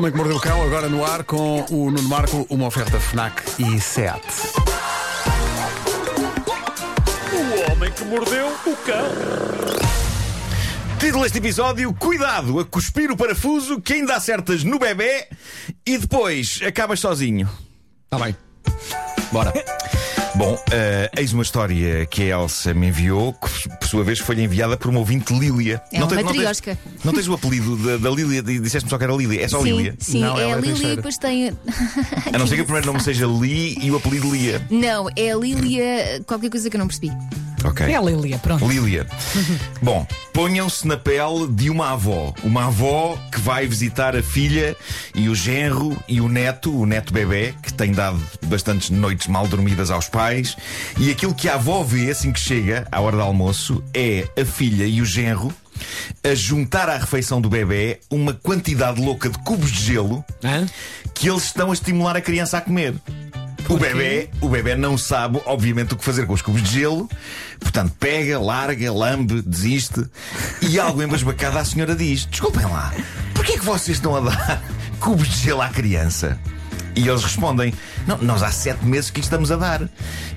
Homem que Mordeu o Cão, agora no ar com o Nuno Marco, uma oferta FNAC e SEAT. O homem que mordeu o cão. Título deste episódio: Cuidado a cuspir o parafuso que ainda acertas no bebê e depois acabas sozinho. Está bem. Bora. Bom, eh, eis uma história que a Elsa me enviou, que por sua vez foi-lhe enviada por uma ouvinte Lília. É uma tens, matriosca. tens, não tens o apelido da, da Lília? Disseste-me só que era Lília. É só sim, Lília. sim, Não, é ela a é Lília e depois tem. A não ser que o primeiro nome seja Li e o apelido Lia. Não, é a Lília, qualquer coisa que eu não percebi. Ok. É a Lilia, pronto. Lília. Bom, ponham-se na pele de uma avó. Uma avó que vai visitar a filha e o genro e o neto, o neto bebê, que tem dado bastantes noites mal dormidas aos pais. E aquilo que a avó vê assim que chega, à hora do almoço, é a filha e o genro a juntar à refeição do bebê uma quantidade louca de cubos de gelo Hã? que eles estão a estimular a criança a comer. O bebê, o bebê não sabe, obviamente, o que fazer com os cubos de gelo, portanto, pega, larga, lambe, desiste. E algo embasbacado a senhora diz: Desculpem lá, porquê é que vocês estão a dar cubos de gelo à criança? E eles respondem: Não, nós há sete meses que estamos a dar.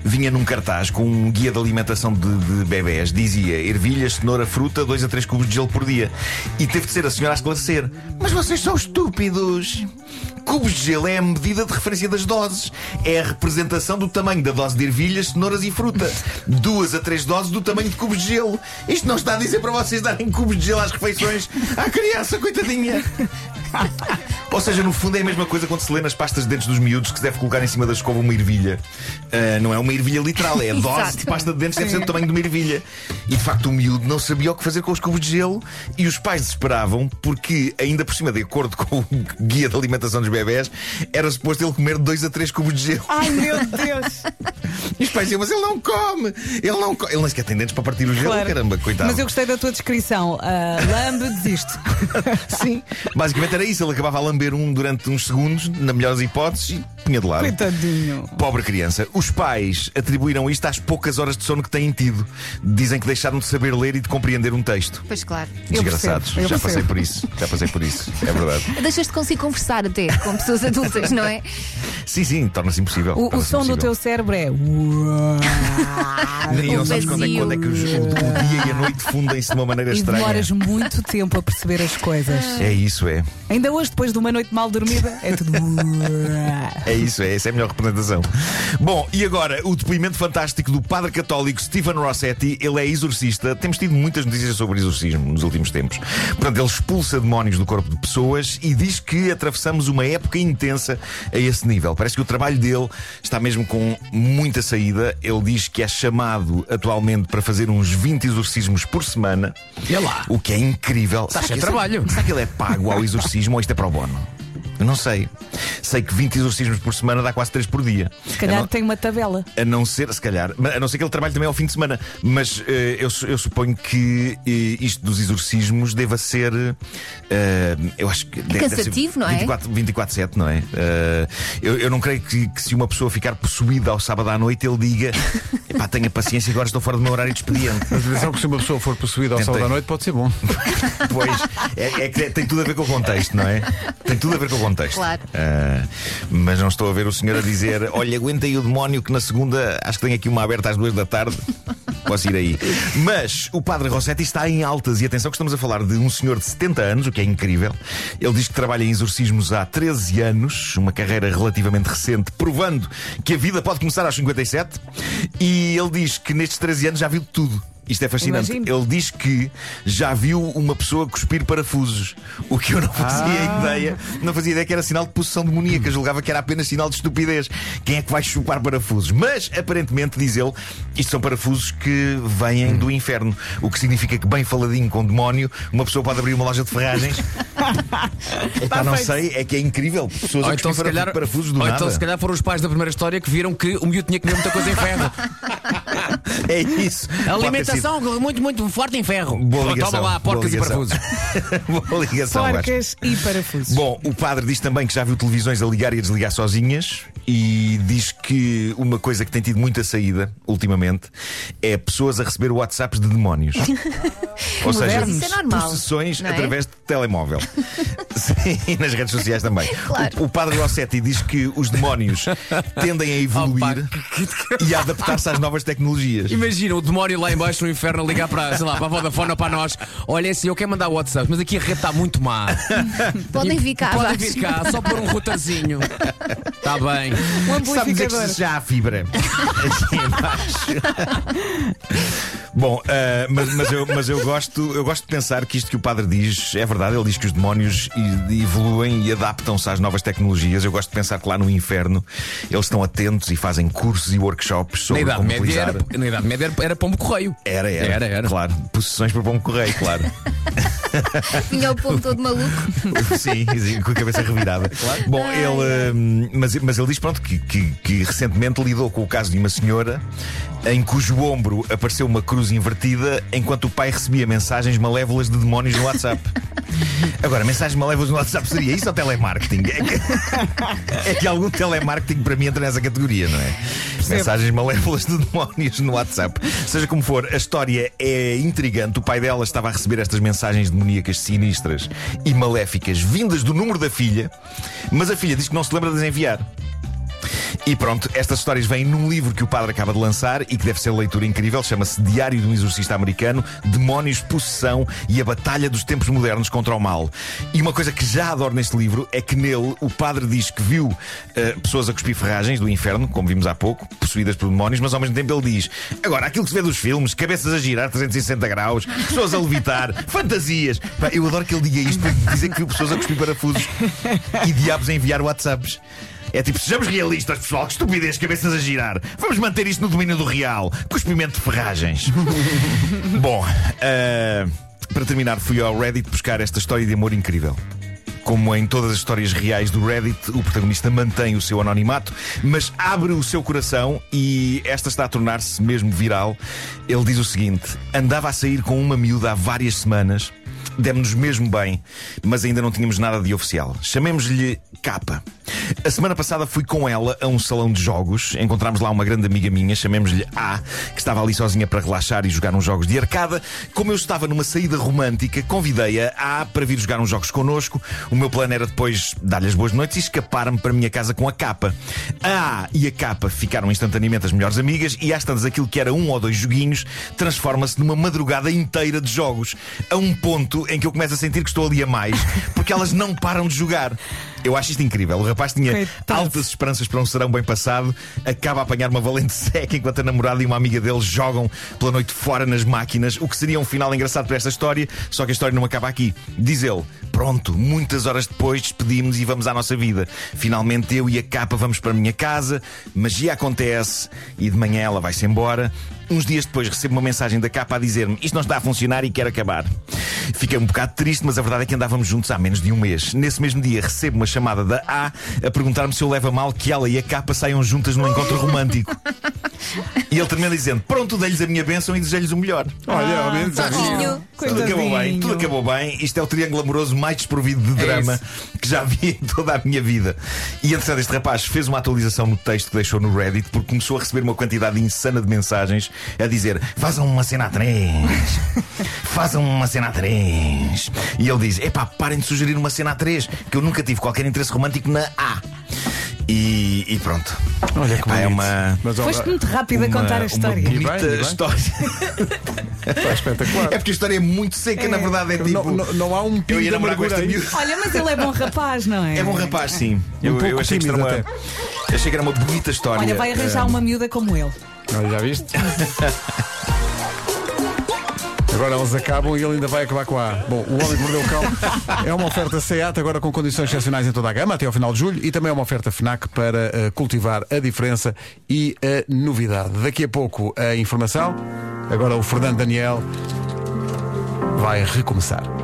Vinha num cartaz com um guia de alimentação de, de bebés. Dizia ervilhas, cenoura, fruta, dois a três cubos de gelo por dia. E teve de ser a senhora a esclarecer: Mas vocês são estúpidos. Cubos de gelo é a medida de referência das doses. É a representação do tamanho da dose de ervilhas, cenouras e fruta. Duas a três doses do tamanho de cubos de gelo. Isto não está a dizer para vocês darem cubos de gelo às refeições à criança, coitadinha. Ou seja, no fundo é a mesma coisa quando se lê nas pastas de dentes dos miúdos que se deve colocar em cima da escova uma ervilha. Ah, não é uma ervilha literal, é a dose de pasta de dentes deve ser do tamanho de uma ervilha. E de facto o miúdo não sabia o que fazer com os cubos de gelo e os pais desesperavam porque, ainda por cima, de acordo com o guia de alimentação dos bebés, era suposto ele comer dois a três cubos de gelo. Ai meu Deus! E os pais diziam, mas ele não come, ele não come. Ele nem sequer tem dentes para partir o gelo, Claro. caramba, coitado. Mas eu gostei da tua descrição. Ah, lambe, desiste. Sim, basicamente era isso. Ele acabava a lamber um durante uns segundos, na melhor das hipóteses, e punha de lado. Coitadinho. Pobre criança. Os pais atribuíram isto às poucas horas de sono que têm tido. Dizem que deixaram de saber ler e de compreender um texto. Pois claro. Eu Desgraçados. percebo, eu Já passei por isso. Já passei por isso. É verdade. Deixas de conseguir conversar até com pessoas adultas, não é? Sim, sim, torna-se impossível. O, o Torna-se som do impossível. teu cérebro é. E não o sabes quando é, quando é que o, o dia e a noite fundem-se de uma maneira E estranha. demoras muito tempo a perceber as coisas. É isso, é. Ainda hoje, depois de uma noite mal dormida, é tudo. É isso, é. Essa é a melhor representação. Bom, e agora o depoimento fantástico do padre católico Stephen Rossetti. Ele é exorcista. Temos tido muitas notícias sobre exorcismo nos últimos tempos. Portanto, ele expulsa demónios do corpo de pessoas e diz que atravessamos uma época intensa a esse nível. Parece que o trabalho dele está mesmo com muita saída. Ele diz que é chamado atualmente para fazer uns 20 exorcismos por semana. E lá. O que é incrível. Será sem que- trabalho. Será que ele é pago ao exorcismo ou isto é para o bono? Eu não sei. Sei que 20 exorcismos por semana dá quase 3 por dia. Se calhar não- tem uma tabela. a não ser, se calhar, a não ser que ele trabalhe também ao fim de semana. Mas eh, eu, eu suponho que eh, isto dos exorcismos deva ser. eh, eu acho que. deve- deve ser Cansativo, não é? 24, 24-7, não é? Eu, eu não creio que, que se uma pessoa ficar possuída ao sábado à noite, ele diga: Epá, tenha paciência, agora estou fora do meu horário de expediente. Mas atenção que se uma pessoa for possuída ao Tentei. sábado à noite, pode ser bom. Pois, é, é que tem tudo a ver com o contexto, não é? Tem tudo a ver com o contexto. Claro. Ah, mas não estou a ver o senhor a dizer: Olha, aguenta aí o demónio que na segunda acho que tenho aqui uma aberta às duas da tarde. Posso ir aí. Mas o padre Rossetti está em altas e atenção que estamos a falar de um senhor de 70 anos, o que é incrível. Ele diz que trabalha em exorcismos há 13 anos, uma carreira relativamente recente, provando que a vida pode começar aos 57. E ele diz que nestes 13 anos já viu tudo. Isto é fascinante. Imagino. Ele diz que já viu uma pessoa cuspir parafusos, o que eu não fazia ideia. Não fazia ideia que era sinal de possessão demoníaca. Julgava que era apenas sinal de estupidez. Quem é que vai chupar parafusos? Mas, aparentemente, diz ele, isto são parafusos que vêm do inferno. O que significa que, bem faladinho com o demónio, uma pessoa pode abrir uma loja de ferragens. Epá, não feito. sei, é que é incrível. Pessoas Ou a então, se calhar, parafusos do ou nada. então, se calhar, foram os pais da primeira história que viram que o miúdo tinha que comer muita coisa em ferro. É isso. Alimentação muito, muito forte em ferro. Boa Toma ligação, lá, porcas e parafusos. Boa ligação. Porcas e parafusos. Bom, o padre diz também que já viu televisões a ligar e a desligar sozinhas e diz que uma coisa que tem tido muita saída ultimamente é pessoas a receber WhatsApps de demónios. Ou seja, é normal, possessões é? através de telemóvel. Sim, e nas redes sociais também. Claro. O, o padre Rossetti diz que os demónios tendem a evoluir e a adaptar-se às novas tecnologias. Imagina o demónio lá embaixo no inferno a ligar para, sei lá, para a Vodafone ou para nós. Olha, assim, eu quero mandar WhatsApp, mas aqui a rede está muito má. Podem vir cá Podem vir cá, só pôr um routerzinho. Está bem. Um Sabe dizer que amplificador. se já há fibra aqui embaixo. Bom, ah, mas, mas eu, mas eu gosto, eu gosto de pensar que isto que o padre diz é verdade. Ele diz que os demónios evoluem e adaptam-se às novas tecnologias. Eu gosto de pensar que lá no inferno eles estão atentos e fazem cursos e workshops Na sobre Idade, como Média utilizar. era, na Idade Média era, era pombo correio. Era, era, Era, era. Claro, possessões por bom correio, claro. Vinha o povo todo maluco. sim, sim, com a cabeça revirada. Bom, ele, hum, mas, mas ele diz pronto, que, que, que recentemente lidou com o caso de uma senhora em cujo ombro apareceu uma cruz invertida enquanto o pai recebia mensagens malévolas de demónios no WhatsApp. Agora, mensagens malévolas no WhatsApp seria isso ou telemarketing? É que, é que algum telemarketing para mim entra nessa categoria, não é? Mensagens malévolas de demónios no WhatsApp. Seja como for, a história é intrigante. O pai dela estava a receber estas mensagens demoníacas sinistras e maléficas vindas do número da filha, mas a filha diz que não se lembra de as enviar. E pronto, estas histórias vêm num livro que o padre acaba de lançar e que deve ser leitura incrível. Chama-se Diário de um Exorcista Americano: Demónios, Possessão e a Batalha dos Tempos Modernos contra o Mal. E uma coisa que já adoro neste livro é que nele o padre diz que viu eh, pessoas a cuspir ferragens do inferno, como vimos há pouco, possuídas por demónios, mas ao mesmo tempo ele diz: agora, aquilo que se vê dos filmes, cabeças a girar 360 graus, pessoas a levitar, fantasias. Pá, eu adoro que ele diga isto dizer que viu pessoas a cuspir parafusos e diabos a enviar WhatsApps. É tipo, sejamos realistas, pessoal, que estupidez, cabeças a girar. Vamos manter isto no domínio do real. Cuspimento de ferragens. Bom, ah, para terminar, fui ao Reddit buscar esta história de amor incrível. Como em todas as histórias reais do Reddit, o protagonista mantém o seu anonimato, mas abre o seu coração e esta está a tornar-se mesmo viral. Ele diz o seguinte: andava a sair com uma miúda há várias semanas, demos-nos mesmo bem, mas ainda não tínhamos nada de oficial. Chamemos-lhe Capa. A semana passada fui com ela a um salão de jogos. Encontramos lá uma grande amiga minha, chamemos-lhe A, que estava ali sozinha para relaxar e jogar uns jogos de arcada. Como eu estava numa saída romântica, convidei-a A para vir jogar uns jogos connosco. O meu plano era depois dar-lhe as boas noites e escapar-me para a minha casa com a capa. A A e a capa ficaram instantaneamente as melhores amigas e às tantas aquilo que era um ou dois joguinhos transforma-se numa madrugada inteira de jogos. A um ponto em que eu começo a sentir que estou ali a mais, porque elas não param de jogar. Eu acho isto incrível. O rapaz tinha Coitado. altas esperanças para um serão bem passado, acaba a apanhar uma valente seca enquanto a namorada e uma amiga dele jogam pela noite fora nas máquinas, o que seria um final engraçado para esta história, só que a história não acaba aqui. Diz ele: Pronto, muitas horas depois despedimos e vamos à nossa vida. Finalmente eu e a capa vamos para a minha casa, magia acontece e de manhã ela vai-se embora. Uns dias depois recebo uma mensagem da capa a dizer-me isto não está a funcionar e quer acabar. Fiquei um bocado triste, mas a verdade é que andávamos juntos há menos de um mês. Nesse mesmo dia recebo uma chamada da A a perguntar-me se eu levo a mal que ela e a capa saiam juntas num encontro romântico. E ele termina dizendo: Pronto, dei-lhes a minha bênção e desejo-lhes o melhor. Olha, ao menos já Sozinho. Tudo acabou bem, tudo acabou bem. Isto é o triângulo amoroso mais desprovido de drama que já vi em toda a minha vida. E entretanto, este rapaz fez uma atualização no texto que deixou no Reddit porque começou a receber uma quantidade insana de mensagens a dizer: Façam uma cena a três, façam uma cena a três. E ele diz: Epá, parem de sugerir uma cena a três, que eu nunca tive qualquer interesse romântico na A. E, e pronto. Olha que Epá, é bonito. uma. Mas, ó, Foste muito rápido a uma- contar a história. Uma E bonita bem, e bem. história. está espetacular. É porque a história é muito seca, na verdade. É tipo. não, não, não há um Eu pingo de namorar com amargura esta aí. miúda. Olha, mas ele é bom rapaz, não é? É bom rapaz, sim. Eu, pouco eu achei que era uma. tímido Achei que era uma bonita história. Olha, vai arranjar uma miúda como ele. Olha, já viste? Agora eles acabam e ele ainda vai acabar com a A. Bom, o Homem que Mordeu o Cão é uma oferta SEAT, agora com condições excepcionais em toda a gama, até ao final de julho, e também é uma oferta FNAC para eh, cultivar a diferença e a novidade. Daqui a pouco a informação, agora o Fernando Daniel vai recomeçar.